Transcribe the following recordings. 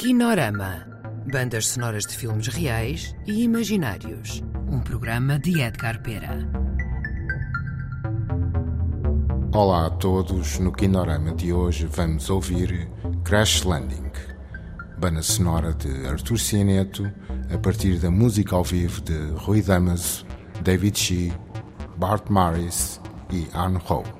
Kinorama. Bandas sonoras de filmes reais e imaginários. Um programa de Edgar Pera. Olá a todos. No Kinorama de hoje vamos ouvir Crash Landing, banda sonora de Artur Cianeto, a partir da música ao vivo de Rui Damaso, David Shee, Bart Morris e Anne Ho.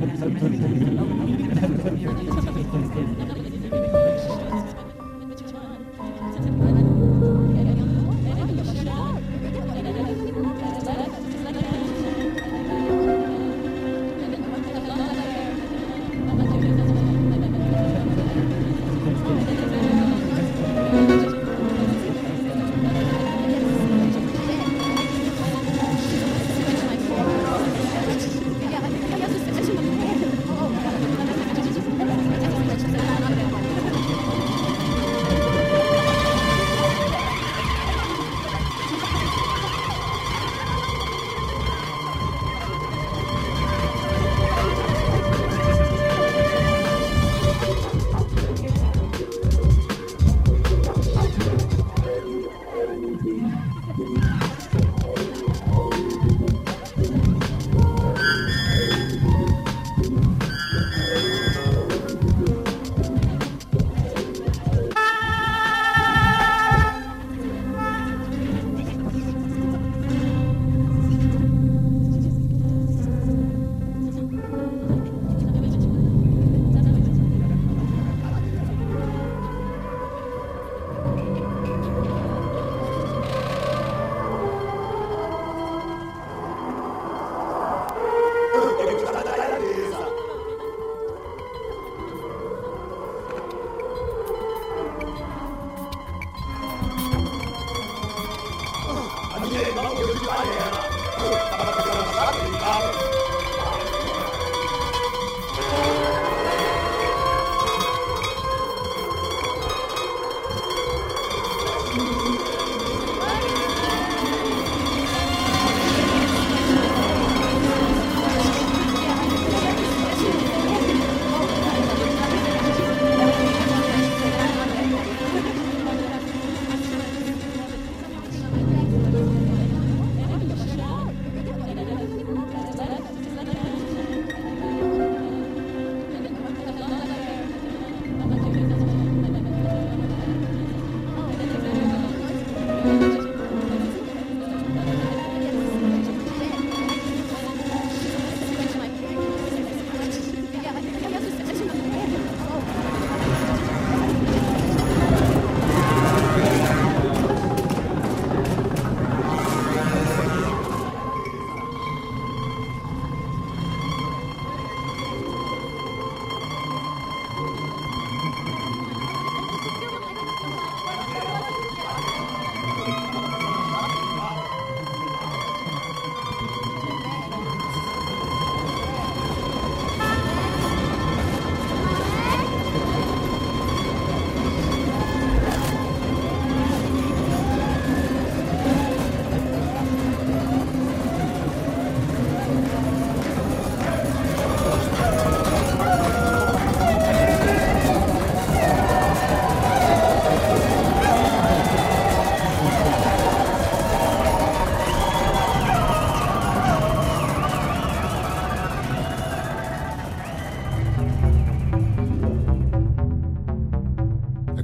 Oh,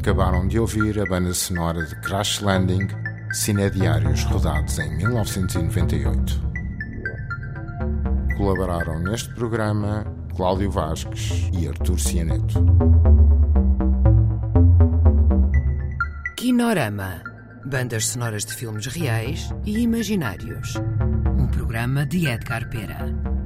Acabaram de ouvir a banda sonora de Crash Landing, cinediários rodados em 1998. Colaboraram neste programa Cláudio Vasques e Artur Cianeto. Kinorama. Bandas sonoras de filmes reais e imaginários. Um programa de Edgar Pera.